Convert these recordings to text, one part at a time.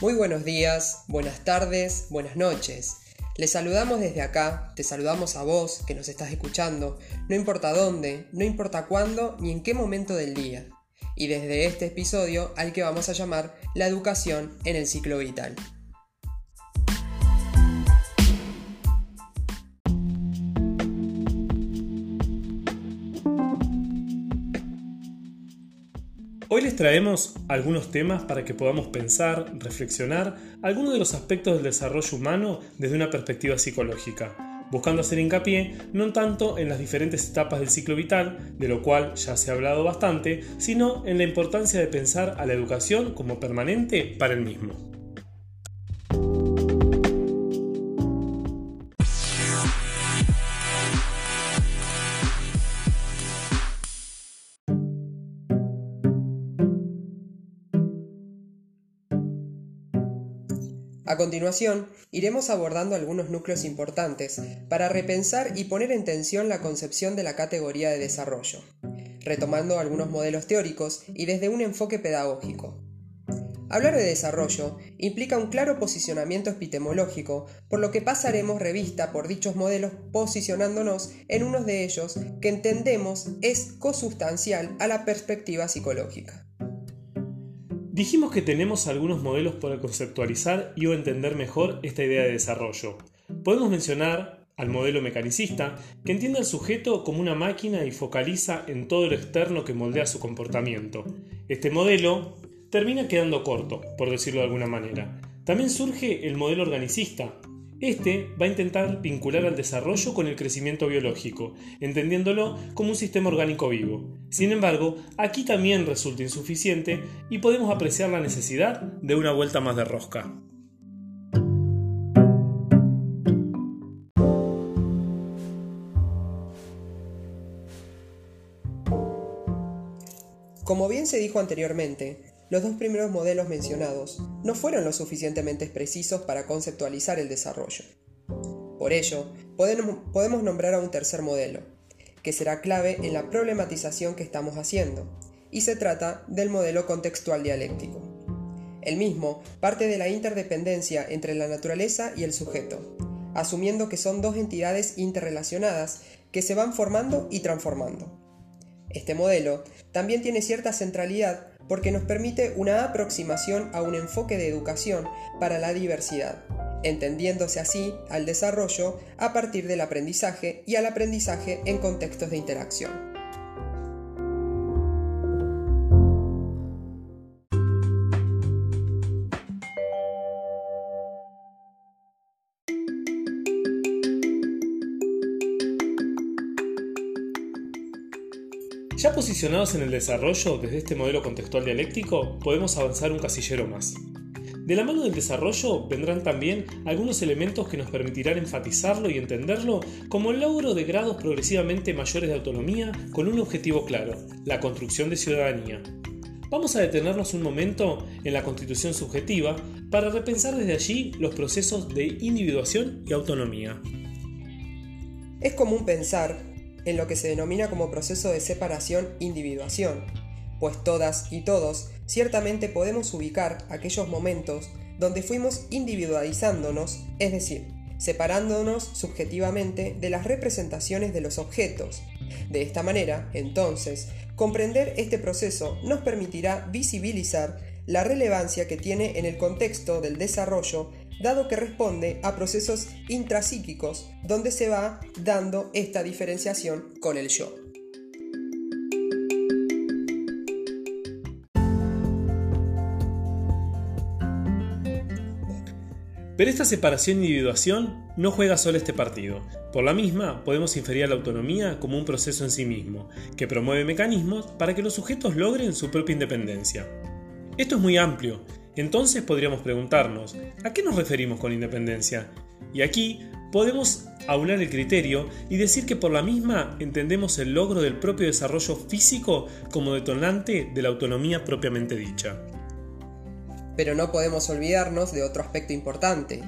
Muy buenos días, buenas tardes, buenas noches. Les saludamos desde acá, te saludamos a vos que nos estás escuchando, no importa dónde, no importa cuándo ni en qué momento del día. Y desde este episodio al que vamos a llamar La educación en el ciclo vital. Les traemos algunos temas para que podamos pensar, reflexionar algunos de los aspectos del desarrollo humano desde una perspectiva psicológica, buscando hacer hincapié no tanto en las diferentes etapas del ciclo vital, de lo cual ya se ha hablado bastante, sino en la importancia de pensar a la educación como permanente para el mismo. Continuación, iremos abordando algunos núcleos importantes para repensar y poner en tensión la concepción de la categoría de desarrollo, retomando algunos modelos teóricos y desde un enfoque pedagógico. Hablar de desarrollo implica un claro posicionamiento epistemológico, por lo que pasaremos revista por dichos modelos posicionándonos en uno de ellos que entendemos es cosustancial a la perspectiva psicológica. Dijimos que tenemos algunos modelos para conceptualizar y o entender mejor esta idea de desarrollo. Podemos mencionar al modelo mecanicista, que entiende al sujeto como una máquina y focaliza en todo lo externo que moldea su comportamiento. Este modelo termina quedando corto, por decirlo de alguna manera. También surge el modelo organicista, este va a intentar vincular al desarrollo con el crecimiento biológico, entendiéndolo como un sistema orgánico vivo. Sin embargo, aquí también resulta insuficiente y podemos apreciar la necesidad de una vuelta más de rosca. Como bien se dijo anteriormente, los dos primeros modelos mencionados no fueron lo suficientemente precisos para conceptualizar el desarrollo. Por ello, podemos nombrar a un tercer modelo, que será clave en la problematización que estamos haciendo, y se trata del modelo contextual dialéctico. El mismo parte de la interdependencia entre la naturaleza y el sujeto, asumiendo que son dos entidades interrelacionadas que se van formando y transformando. Este modelo también tiene cierta centralidad porque nos permite una aproximación a un enfoque de educación para la diversidad, entendiéndose así al desarrollo a partir del aprendizaje y al aprendizaje en contextos de interacción. Ya posicionados en el desarrollo desde este modelo contextual dialéctico, podemos avanzar un casillero más. De la mano del desarrollo vendrán también algunos elementos que nos permitirán enfatizarlo y entenderlo como el logro de grados progresivamente mayores de autonomía con un objetivo claro, la construcción de ciudadanía. Vamos a detenernos un momento en la constitución subjetiva para repensar desde allí los procesos de individuación y autonomía. Es común pensar en lo que se denomina como proceso de separación-individuación, pues todas y todos ciertamente podemos ubicar aquellos momentos donde fuimos individualizándonos, es decir, separándonos subjetivamente de las representaciones de los objetos. De esta manera, entonces, comprender este proceso nos permitirá visibilizar la relevancia que tiene en el contexto del desarrollo dado que responde a procesos intrapsíquicos donde se va dando esta diferenciación con el yo. Pero esta separación e individuación no juega solo este partido. Por la misma, podemos inferir a la autonomía como un proceso en sí mismo, que promueve mecanismos para que los sujetos logren su propia independencia. Esto es muy amplio entonces podríamos preguntarnos, ¿a qué nos referimos con independencia? Y aquí podemos aunar el criterio y decir que por la misma entendemos el logro del propio desarrollo físico como detonante de la autonomía propiamente dicha. Pero no podemos olvidarnos de otro aspecto importante.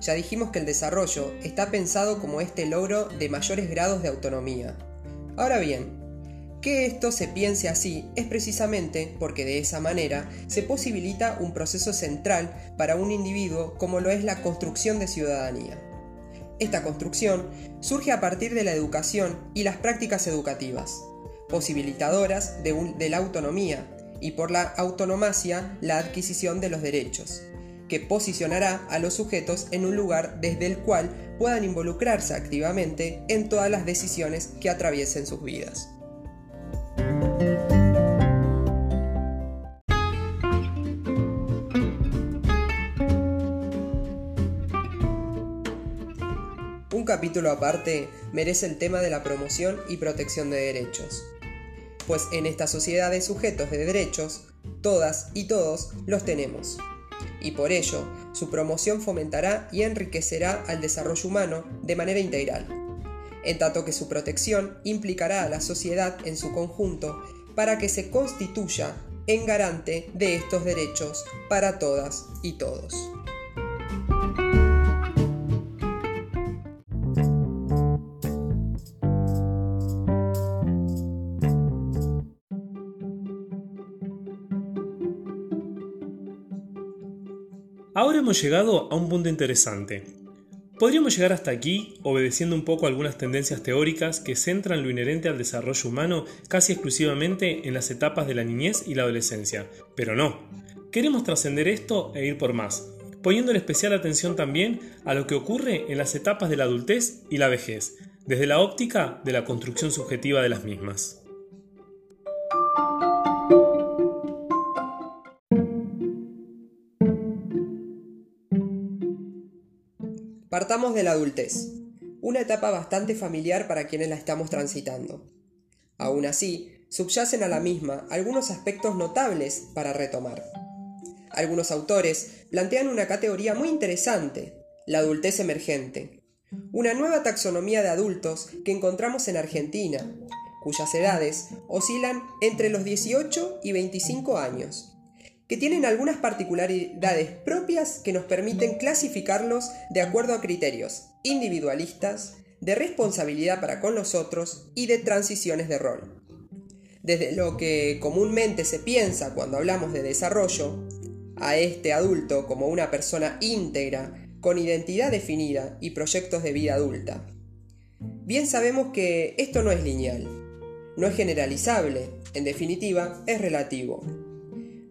Ya dijimos que el desarrollo está pensado como este logro de mayores grados de autonomía. Ahora bien, Que esto se piense así es precisamente porque de esa manera se posibilita un proceso central para un individuo como lo es la construcción de ciudadanía. Esta construcción surge a partir de la educación y las prácticas educativas, posibilitadoras de, la autonomía y por la autonomacia la adquisición de los derechos, que posicionará a los sujetos en un lugar desde el cual puedan involucrarse activamente en todas las decisiones que atraviesen sus vidas. Capítulo aparte merece el tema de la promoción y protección de derechos, pues en esta sociedad de sujetos de derechos, todas y todos los tenemos, y por ello su promoción fomentará y enriquecerá al desarrollo humano de manera integral, en tanto que su protección implicará a la sociedad en su conjunto para que se constituya en garante de estos derechos para todas y todos. Ahora hemos llegado a un punto interesante. Podríamos llegar hasta aquí obedeciendo un poco algunas tendencias teóricas que centran lo inherente al desarrollo humano casi exclusivamente en las etapas de la niñez y la adolescencia, pero no. Queremos trascender esto e ir por más, poniéndole especial atención también a lo que ocurre en las etapas de la adultez y la vejez, desde la óptica de la construcción subjetiva de las mismas. Partamos de la adultez, una etapa bastante familiar para quienes la estamos transitando. Aún así, subyacen a la misma algunos aspectos notables para retomar. Algunos autores plantean una categoría muy interesante, la adultez emergente, una nueva taxonomía de adultos que encontramos en Argentina, cuyas edades oscilan entre los 18 y 25 años que tienen algunas particularidades propias que nos permiten clasificarlos de acuerdo a criterios individualistas, de responsabilidad para con los otros y de transiciones de rol. Desde lo que comúnmente se piensa cuando hablamos de desarrollo, a este adulto como una persona íntegra, con identidad definida y proyectos de vida adulta. Bien sabemos que esto no es lineal, no es generalizable, en definitiva es relativo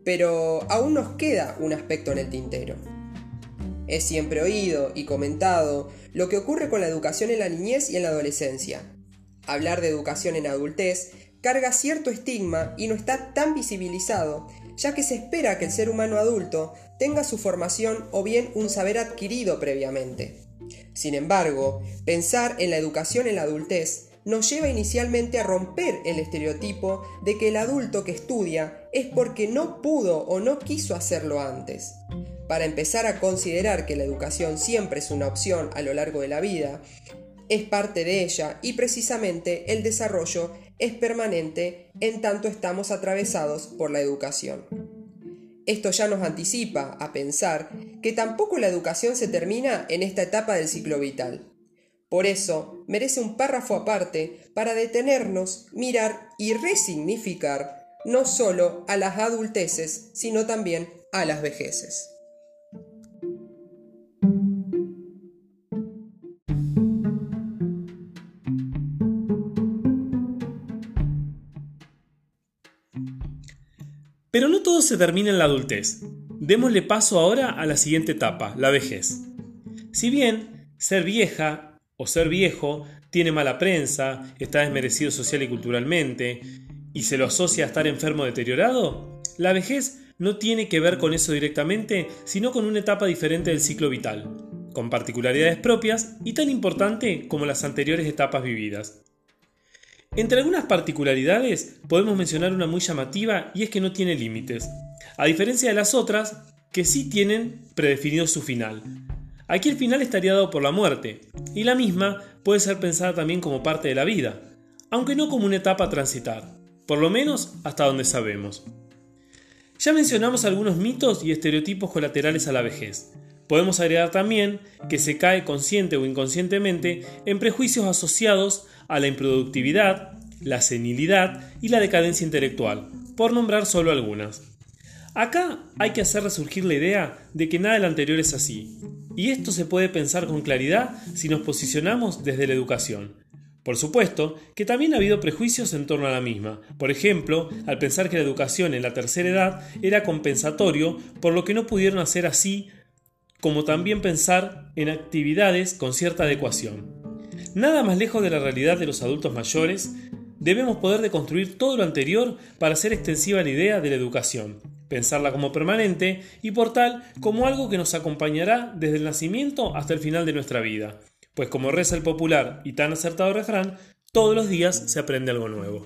pero aún nos queda un aspecto en el tintero. Es siempre oído y comentado lo que ocurre con la educación en la niñez y en la adolescencia. Hablar de educación en adultez carga cierto estigma y no está tan visibilizado, ya que se espera que el ser humano adulto tenga su formación o bien un saber adquirido previamente. Sin embargo, pensar en la educación en la adultez nos lleva inicialmente a romper el estereotipo de que el adulto que estudia es porque no pudo o no quiso hacerlo antes. Para empezar a considerar que la educación siempre es una opción a lo largo de la vida, es parte de ella y precisamente el desarrollo es permanente en tanto estamos atravesados por la educación. Esto ya nos anticipa a pensar que tampoco la educación se termina en esta etapa del ciclo vital. Por eso merece un párrafo aparte para detenernos, mirar y resignificar no solo a las adulteces, sino también a las vejeces. Pero no todo se termina en la adultez. Démosle paso ahora a la siguiente etapa, la vejez. Si bien ser vieja o ser viejo tiene mala prensa, está desmerecido social y culturalmente, y se lo asocia a estar enfermo deteriorado, la vejez no tiene que ver con eso directamente, sino con una etapa diferente del ciclo vital, con particularidades propias y tan importante como las anteriores etapas vividas. Entre algunas particularidades podemos mencionar una muy llamativa y es que no tiene límites, a diferencia de las otras que sí tienen predefinido su final, Aquí el final estaría dado por la muerte, y la misma puede ser pensada también como parte de la vida, aunque no como una etapa a transitar, por lo menos hasta donde sabemos. Ya mencionamos algunos mitos y estereotipos colaterales a la vejez. Podemos agregar también que se cae consciente o inconscientemente en prejuicios asociados a la improductividad, la senilidad y la decadencia intelectual, por nombrar solo algunas. Acá hay que hacer resurgir la idea de que nada de lo anterior es así, y esto se puede pensar con claridad si nos posicionamos desde la educación. Por supuesto que también ha habido prejuicios en torno a la misma, por ejemplo, al pensar que la educación en la tercera edad era compensatorio por lo que no pudieron hacer así, como también pensar en actividades con cierta adecuación. Nada más lejos de la realidad de los adultos mayores, debemos poder deconstruir todo lo anterior para hacer extensiva la idea de la educación, pensarla como permanente y por tal como algo que nos acompañará desde el nacimiento hasta el final de nuestra vida. Pues como reza el popular y tan acertado refrán, todos los días se aprende algo nuevo.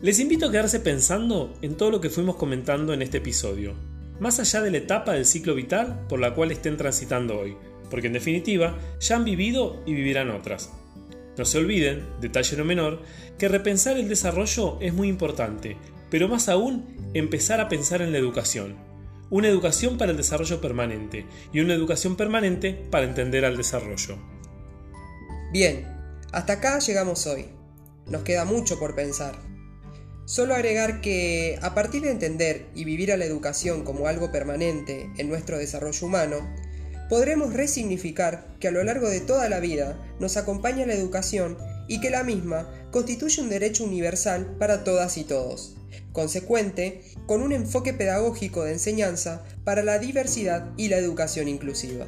Les invito a quedarse pensando en todo lo que fuimos comentando en este episodio, más allá de la etapa del ciclo vital por la cual estén transitando hoy, porque en definitiva ya han vivido y vivirán otras. No se olviden, detalle no menor, que repensar el desarrollo es muy importante, pero más aún empezar a pensar en la educación. Una educación para el desarrollo permanente y una educación permanente para entender al desarrollo. Bien, hasta acá llegamos hoy. Nos queda mucho por pensar. Solo agregar que, a partir de entender y vivir a la educación como algo permanente en nuestro desarrollo humano, podremos resignificar que a lo largo de toda la vida nos acompaña la educación y que la misma constituye un derecho universal para todas y todos, consecuente con un enfoque pedagógico de enseñanza para la diversidad y la educación inclusiva.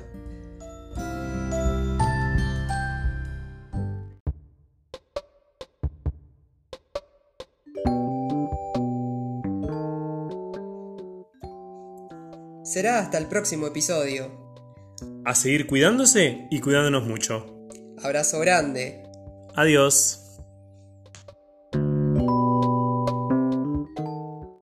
Será hasta el próximo episodio. A seguir cuidándose y cuidándonos mucho. Abrazo grande. Adiós.